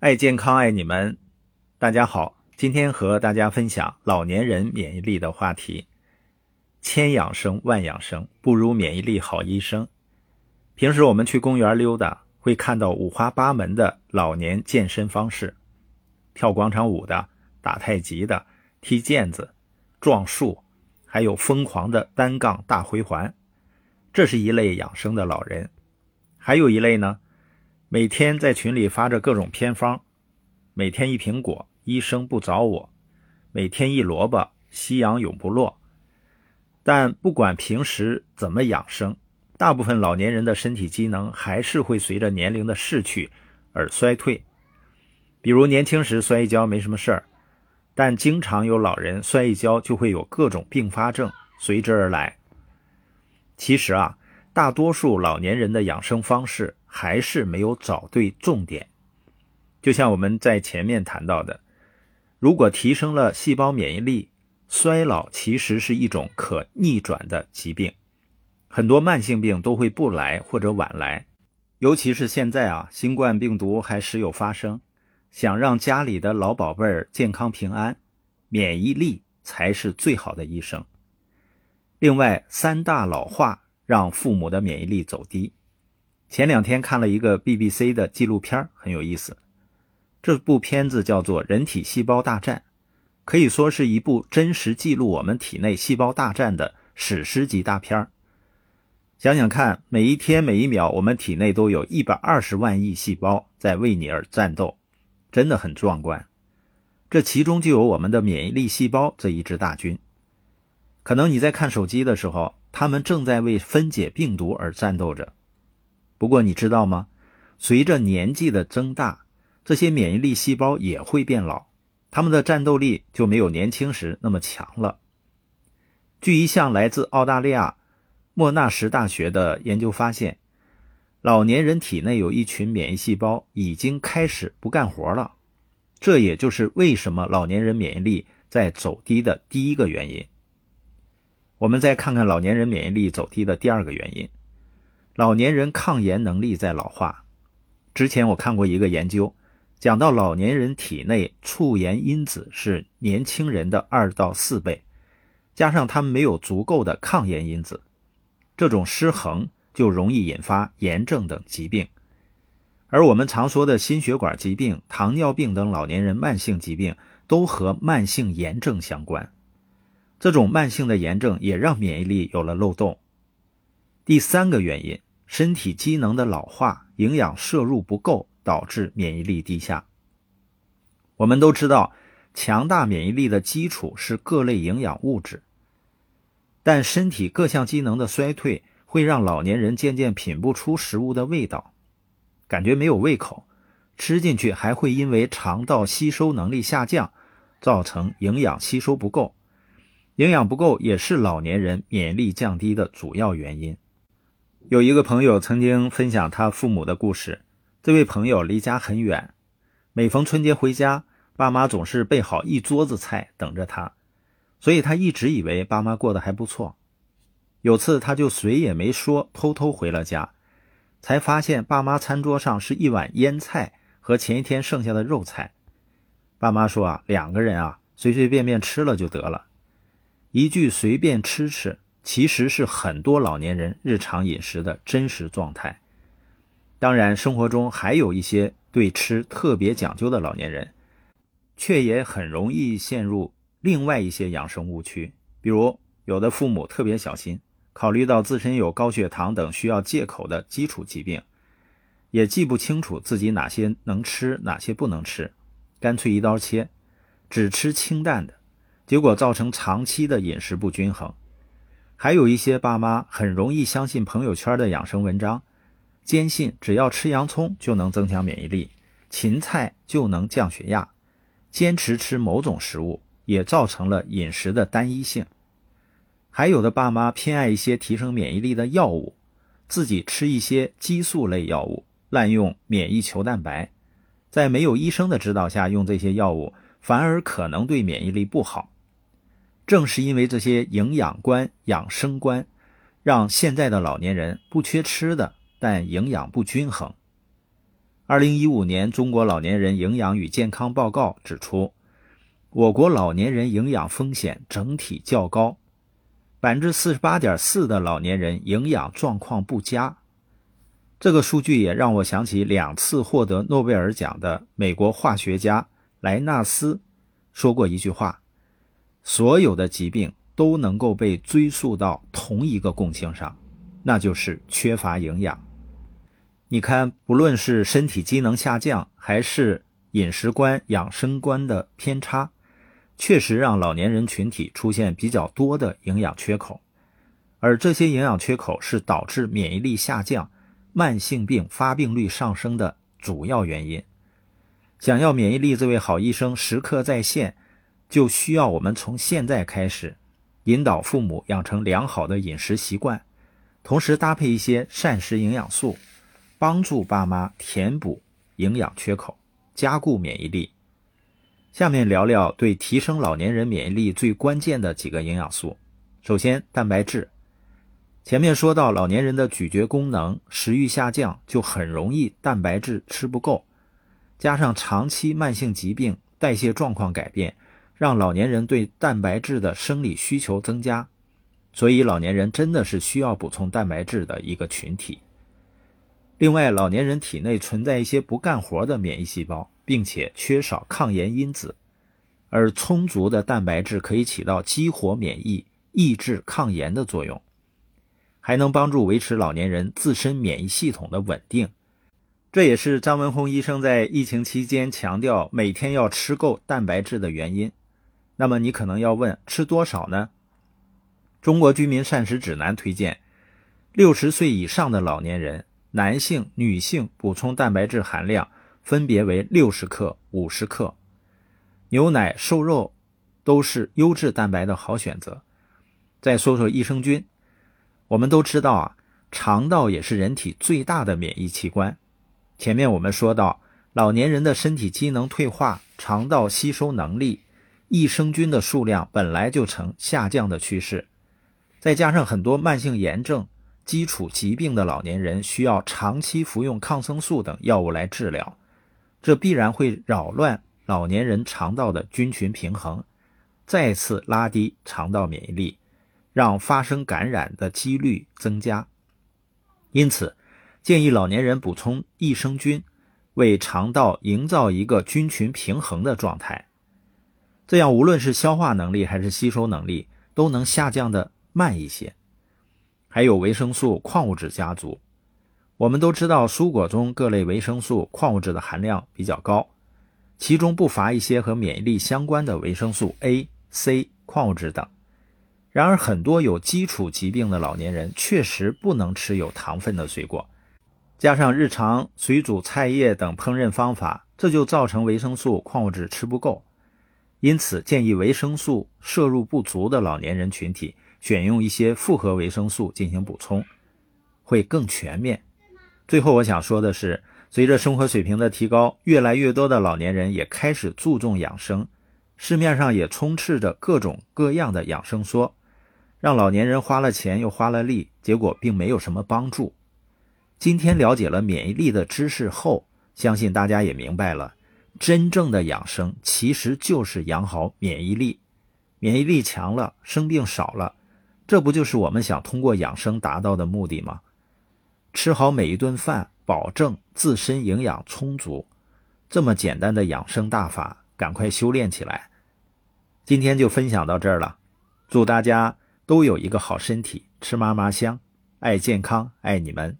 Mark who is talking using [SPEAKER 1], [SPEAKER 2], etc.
[SPEAKER 1] 爱健康，爱你们！大家好，今天和大家分享老年人免疫力的话题。千养生万养生，不如免疫力好医生。平时我们去公园溜达，会看到五花八门的老年健身方式：跳广场舞的、打太极的、踢毽子、撞树，还有疯狂的单杠大回环。这是一类养生的老人。还有一类呢？每天在群里发着各种偏方，每天一苹果，医生不找我；每天一萝卜，夕阳永不落。但不管平时怎么养生，大部分老年人的身体机能还是会随着年龄的逝去而衰退。比如年轻时摔一跤没什么事儿，但经常有老人摔一跤就会有各种并发症随之而来。其实啊。大多数老年人的养生方式还是没有找对重点，就像我们在前面谈到的，如果提升了细胞免疫力，衰老其实是一种可逆转的疾病，很多慢性病都会不来或者晚来，尤其是现在啊，新冠病毒还时有发生，想让家里的老宝贝儿健康平安，免疫力才是最好的医生。另外，三大老化。让父母的免疫力走低。前两天看了一个 BBC 的纪录片，很有意思。这部片子叫做《人体细胞大战》，可以说是一部真实记录我们体内细胞大战的史诗级大片想想看，每一天每一秒，我们体内都有一百二十万亿细胞在为你而战斗，真的很壮观。这其中就有我们的免疫力细胞这一支大军。可能你在看手机的时候。他们正在为分解病毒而战斗着。不过你知道吗？随着年纪的增大，这些免疫力细胞也会变老，他们的战斗力就没有年轻时那么强了。据一项来自澳大利亚莫纳什大学的研究发现，老年人体内有一群免疫细胞已经开始不干活了，这也就是为什么老年人免疫力在走低的第一个原因。我们再看看老年人免疫力走低的第二个原因：老年人抗炎能力在老化。之前我看过一个研究，讲到老年人体内促炎因子是年轻人的二到四倍，加上他们没有足够的抗炎因子，这种失衡就容易引发炎症等疾病。而我们常说的心血管疾病、糖尿病等老年人慢性疾病，都和慢性炎症相关。这种慢性的炎症也让免疫力有了漏洞。第三个原因，身体机能的老化，营养摄入不够，导致免疫力低下。我们都知道，强大免疫力的基础是各类营养物质，但身体各项机能的衰退会让老年人渐渐品不出食物的味道，感觉没有胃口，吃进去还会因为肠道吸收能力下降，造成营养吸收不够。营养不够也是老年人免疫力降低的主要原因。有一个朋友曾经分享他父母的故事。这位朋友离家很远，每逢春节回家，爸妈总是备好一桌子菜等着他，所以他一直以为爸妈过得还不错。有次他就谁也没说，偷偷回了家，才发现爸妈餐桌上是一碗腌菜和前一天剩下的肉菜。爸妈说啊，两个人啊，随随便便吃了就得了。一句随便吃吃，其实是很多老年人日常饮食的真实状态。当然，生活中还有一些对吃特别讲究的老年人，却也很容易陷入另外一些养生误区。比如，有的父母特别小心，考虑到自身有高血糖等需要戒口的基础疾病，也记不清楚自己哪些能吃，哪些不能吃，干脆一刀切，只吃清淡的。结果造成长期的饮食不均衡，还有一些爸妈很容易相信朋友圈的养生文章，坚信只要吃洋葱就能增强免疫力，芹菜就能降血压，坚持吃某种食物也造成了饮食的单一性。还有的爸妈偏爱一些提升免疫力的药物，自己吃一些激素类药物，滥用免疫球蛋白，在没有医生的指导下用这些药物，反而可能对免疫力不好。正是因为这些营养观、养生观，让现在的老年人不缺吃的，但营养不均衡。二零一五年中国老年人营养与健康报告指出，我国老年人营养风险整体较高，百分之四十八点四的老年人营养状况不佳。这个数据也让我想起两次获得诺贝尔奖的美国化学家莱纳斯说过一句话：“所有的疾病都能够被追溯到同一个共性上，那就是缺乏营养。”你看，不论是身体机能下降，还是饮食观、养生观的偏差，确实让老年人群体出现比较多的营养缺口，而这些营养缺口是导致免疫力下降、慢性病发病率上升的主要原因。想要免疫力这位好医生时刻在线，就需要我们从现在开始，引导父母养成良好的饮食习惯，同时搭配一些膳食营养素。帮助爸妈填补营养缺口，加固免疫力。下面聊聊对提升老年人免疫力最关键的几个营养素。首先，蛋白质。前面说到，老年人的咀嚼功能、食欲下降，就很容易蛋白质吃不够。加上长期慢性疾病、代谢状况改变，让老年人对蛋白质的生理需求增加。所以，老年人真的是需要补充蛋白质的一个群体。另外，老年人体内存在一些不干活的免疫细胞，并且缺少抗炎因子，而充足的蛋白质可以起到激活免疫、抑制抗炎的作用，还能帮助维持老年人自身免疫系统的稳定。这也是张文宏医生在疫情期间强调每天要吃够蛋白质的原因。那么你可能要问，吃多少呢？中国居民膳食指南推荐，六十岁以上的老年人。男性、女性补充蛋白质含量分别为六十克、五十克。牛奶、瘦肉都是优质蛋白的好选择。再说说益生菌，我们都知道啊，肠道也是人体最大的免疫器官。前面我们说到，老年人的身体机能退化，肠道吸收能力，益生菌的数量本来就呈下降的趋势，再加上很多慢性炎症。基础疾病的老年人需要长期服用抗生素等药物来治疗，这必然会扰乱老年人肠道的菌群平衡，再次拉低肠道免疫力，让发生感染的几率增加。因此，建议老年人补充益生菌，为肠道营造一个菌群平衡的状态，这样无论是消化能力还是吸收能力都能下降的慢一些。还有维生素、矿物质家族，我们都知道，蔬果中各类维生素、矿物质的含量比较高，其中不乏一些和免疫力相关的维生素 A、C、矿物质等。然而，很多有基础疾病的老年人确实不能吃有糖分的水果，加上日常水煮菜叶等烹饪方法，这就造成维生素、矿物质吃不够。因此，建议维生素摄入不足的老年人群体。选用一些复合维生素进行补充，会更全面。最后，我想说的是，随着生活水平的提高，越来越多的老年人也开始注重养生，市面上也充斥着各种各样的养生说，让老年人花了钱又花了力，结果并没有什么帮助。今天了解了免疫力的知识后，相信大家也明白了，真正的养生其实就是养好免疫力，免疫力强了，生病少了。这不就是我们想通过养生达到的目的吗？吃好每一顿饭，保证自身营养充足，这么简单的养生大法，赶快修炼起来。今天就分享到这儿了，祝大家都有一个好身体，吃嘛嘛香，爱健康，爱你们。